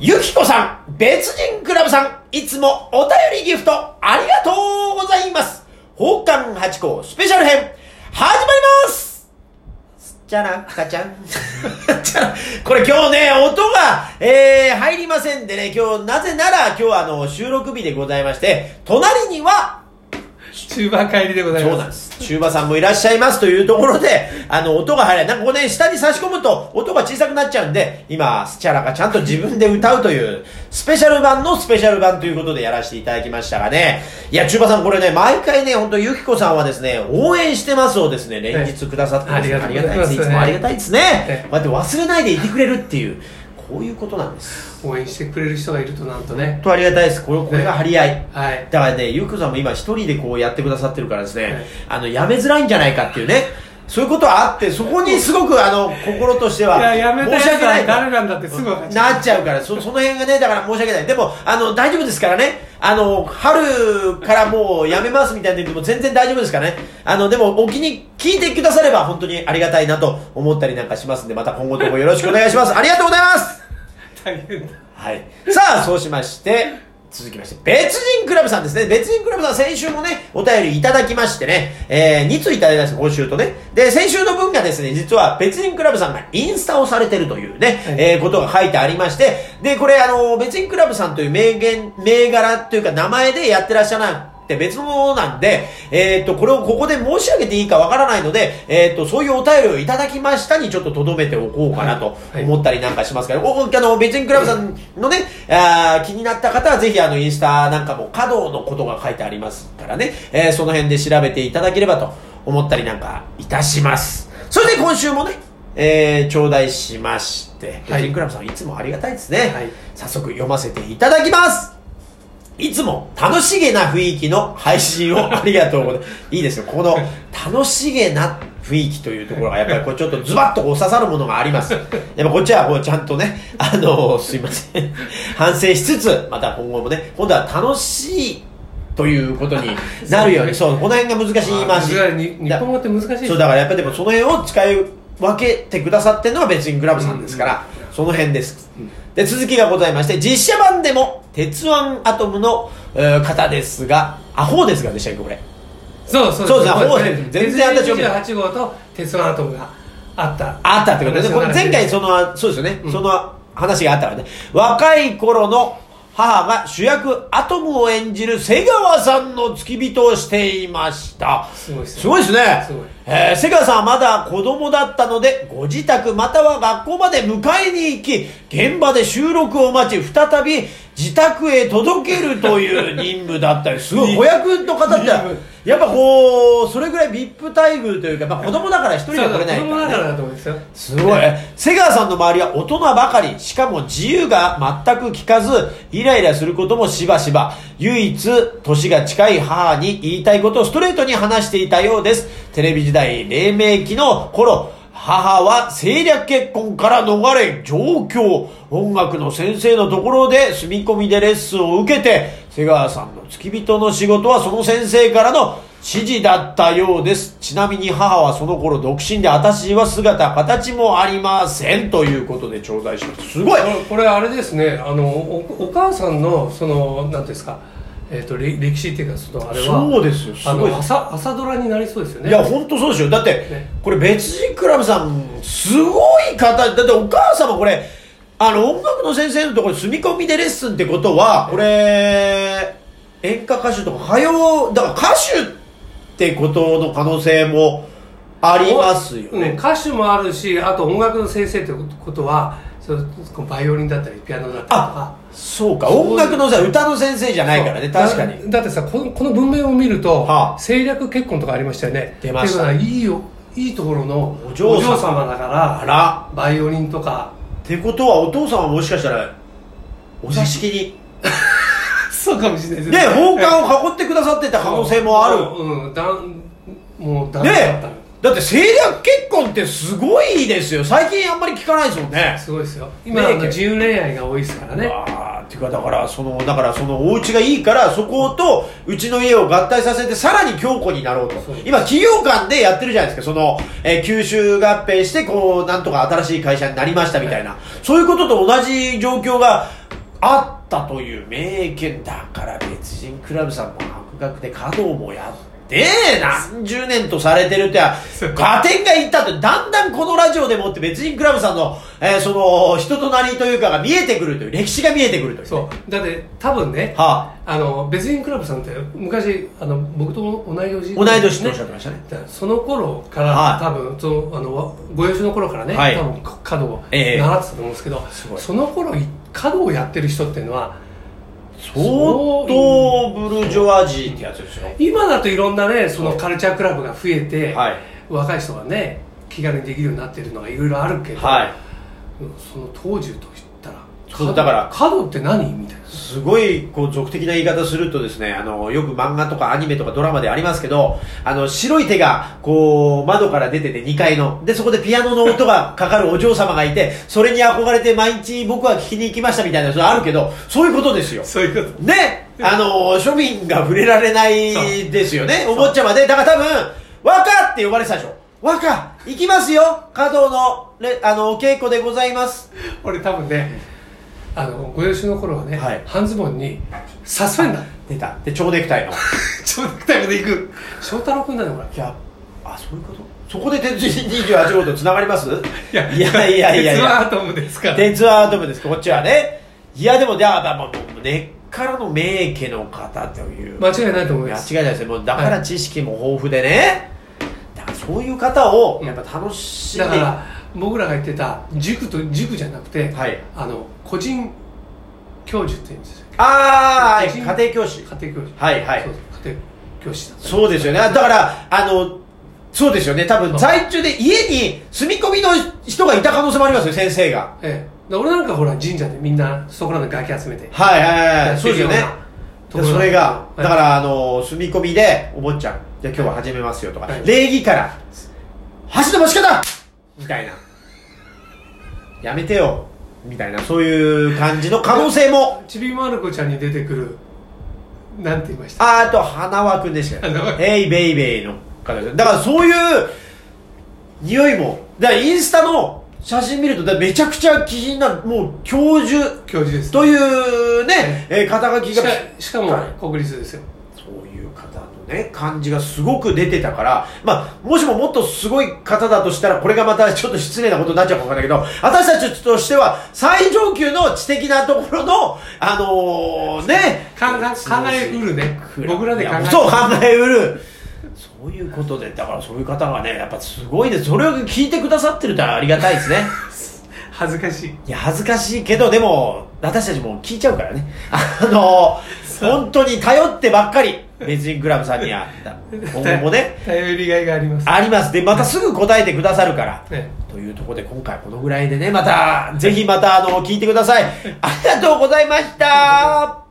ゆきこさん、別人クラブさん、いつもお便りギフトありがとうございます。宝冠八甲スペシャル編、始まりますじゃらんかちゃん。じゃら これ今日ね、音が、えー、入りませんでね、今日、なぜなら今日はあの、収録日でございまして、隣には、中盤帰りでございます。そうなんです。中馬さんもいらっしゃいますというところで、あの、音が入らない。なんかここね、下に差し込むと音が小さくなっちゃうんで、今、スチャラがちゃんと自分で歌うという、スペシャル版のスペシャル版ということでやらせていただきましたがね。いや、中馬さんこれね、毎回ね、本当ゆきこさんはですね、応援してますをですね、連日くださってます、はいありがとうございますいつもありがたいですねえ。こうやって忘れないでいてくれるっていう、こういうことなんです。応援してくれる人がいるとなんとね本。当ありがたいです。これ、これが張り合い。はい。だからね、ゆうこさんも今一人でこうやってくださってるからですね、はいあの、やめづらいんじゃないかっていうね、そういうことはあって、そこにすごくあの、心としては、申し訳ない誰なんだってすぐ。なっちゃうから、そその辺がね、だから申し訳ない。でも、あの、大丈夫ですからね。あの、春からもうやめますみたいな言っても全然大丈夫ですからね。あの、でも、お気に聞いてくだされば本当にありがたいなと思ったりなんかしますんで、また今後ともよろしくお願いします。ありがとうございます 大変だ。はい。さあ、そうしまして、続きまして、別人クラブさんですね。別人クラブさん、先週もね、お便りいただきましてね、えー、2通いただいたんです今週とね。で、先週の分がですね、実は別人クラブさんがインスタをされてるというね、はいえー、ことが書いてありまして、で、これあの、別人クラブさんという名言、銘柄というか名前でやってらっしゃらなって別のものなんで、えっ、と、これをここで申し上げていいかわからないので、えっ、と、そういうお便りをいただきましたにちょっと留めておこうかなとはい。思ったりなんかしますから、おあの、別にクラブさんのね、あー気になった方はぜひあの、インスタなんかも華道のことが書いてありますからね、えーその辺で調べていただければと思ったりなんかいたします。それで今週もね、えー、頂戴しまして、はい。別にクラブさんいつもありがたいですね。はい。早速読ませていただきますいつも楽しげな雰囲気の配信をありがとうございます。いいですよ。この楽しげな雰囲気というところがやっぱりこうちょっとズバッとこう刺さるものがあります。やっぱこっちはこうちゃんとね、あのすいません。反省しつつ、また今後もね、今度は楽しいということになるように、そう、この辺が難しい言い回し。日本語って難しいそうだからやっぱりでもその辺を使い分けてくださってるのは別にクラブさんですから、その辺です、で続きがございまして実写版でも鉄腕アトムの、えー方ですがアホですがでしたっけこれそうそうそう。ですアホです。全然私読めない28号と鉄腕アトムがあった。あったってことですね前回その、のそうですよね、うん。その話があったからね。若い頃の母が主役アトムを演じる瀬川さんの付き人をしていました。すごいですね。すごいですね。すごい。えー瀬川さんはまだ子供だったのでご自宅または学校まで迎えに行き現場で収録を待ち再び自宅へ届けるという任務だったりすごい子役の方ってやっぱこうそれぐらい VIP 待遇というか、まあ、子供だから一人で来れない子供だからねだと思うんですよ。すごい。瀬川さんの周りは大人ばかり、しかも自由が全く利かず、イライラすることもしばしば、唯一、年が近い母に言いたいことをストレートに話していたようです。テレビ時代、黎明期の頃、母は政略結婚から逃れ上京。音楽の先生のところで住み込みでレッスンを受けて瀬川さんの付き人の仕事はその先生からの指示だったようです。ちなみに母はその頃独身で私は姿形もありませんということで頂戴します。すごい。これあれですね。あのお母さんのそのなんですか、えー、とれ歴史っていうかそのあれはそうですよ。すあごい。の朝朝ドラになりそうですよね。いや本当そうですよ。だって、ね。これ別人クラブさんすごい方だってお母様これあの音楽の先生のところに住み込みでレッスンってことはこれ演歌歌手とか歌謡だから歌手ってことの可能性もありますよ。うん、ね、歌手もあるしあと音楽の先生ってことはそうバイオリンだったりピアノだったりとか。そうか。音楽のさ歌の先生じゃないからね確かに。だだってさこのこの文面を見ると、はあ。政略結婚とかありましたよね。出ましたいいいよいいところのお嬢様。様だからあら。バイオリンとか。ってことはお父さんはもしかしたらお座敷に。そうかもしれないですで宝冠を囲ってくださってた可能性もある。うん、うんだんもうだんねだったのだって政略結婚ってすごいですよ。最近あんまり聞かないですもんね。すごいですよ。今、ねあの自由恋愛が多いですからね。あーっていうかだからそのだからそのお家がいいからそことうちの家を合体させてさらに強固になろうと。今企業間でやってるじゃないですか。その、えー吸収合併してこうなんとか新しい会社になりましたみたいな、そういうことと同じ状況があったという名犬だから別人クラブさんも博学で華道もやって何十年とされてるって加点がいったってだんだんこのラジオでもって別人クラブさんの、えーその人となりというかが見えてくるという歴史が見えてくるという、そう。だって多分ねはあ。の別人クラブさんって昔あの僕と同い年あ、同い年とおっしゃってましたね。その頃から、はい。多分そのあのご養子の頃からね、はい。多分華道をええ。習ってたと思うんですけど、すごい。その頃い華道をやってる人っていうのは相当ブルジョワジーってやつですよ今だといろんなねそのカルチャークラブが増えて、はい。若い人がね気軽にできるようになってるのがいろいろあるけど、はい。その当時としたらそうだから華道って何？みたいな。すごいこう俗的な言い方するとですねあのよく漫画とかアニメとかドラマでありますけどあの白い手がこう窓から出てて2階の。でそこでピアノの音が かかるお嬢様がいてそれに憧れて毎日僕は聴きに行きましたみたいなそれあるけどそういうことですよ。そういうこと。ね。あの庶民が触れられないですよね。お坊ちゃまで。だから多分若って呼ばれてたでしょ。若行きますよ。華道のれあのお稽古でございます。俺多分ねあのご養子の頃はね、はい半ズボンにサスペンダー出たで蝶ネクタイのちょうど来たまで行く翔太郎君だねこれいや、あ、そういうこと？そこで鉄人28号と繋がります？いやいやいやいやいや。鉄腕アトムですから鉄腕アトムです、こっちはね。いや、でも、じゃあ、もう、根っからの名家の方という。間違いないと思い間ます違いないですよ。もう、だから知識も豊富でね。だから、そういう方を、やっぱ楽しんで。だから僕らが言ってた塾と塾じゃなくて、はい。あの個人教授って言うんですよ。ああ、家庭教師。家庭教師。はいはい。そう家庭教師そうですよね。だから、あの、そうですよね。多分、在中で家に住み込みの人がいた可能性もありますよ、先生が。ええ。で俺なんかほら神社でみんなそこらのガキ集めて。はいはいはいそうですよね。それが、はい。だから、あの、住み込みで、お坊ちゃん、じゃあ今日は始めますよとか、はい。礼儀から、箸の持ち方みたいな。やめてよ。みたいな、そういう感じの可能性も。ちびまる子ちゃんに出てくる。なんて言いました？ああと、花輪くんでしたよ。えいベイベイの方。だからそういう、匂いも、だからインスタの写真見ると、めちゃくちゃ気になる、もう教授教授ですというね、えー肩書きが。しかしかもはい。国立ですよ。そういう方のね、感じがすごく出てたから、まあ、もしももっとすごい方だとしたら、これがまたちょっと失礼なことになっちゃうかもわかんないけど、私たちとしては、最上級の知的なところの、あのーね、考えうるね僕らで考えいやそう、考えうる。そういうことで、だからそういう方がね、やっぱすごいです。それを聞いてくださってるとありがたいですね。恥ずかしいいや、恥ずかしいけど、でも、私たちも聞いちゃうからね。あの、本当に頼ってばっかり、別人クラブさんには、今後もね、頼りがいがありますあります。で、またすぐ答えてくださるから。ねというところで、今回このぐらいでね、また、ぜひまた、あの、聞いてください。ありがとうございました。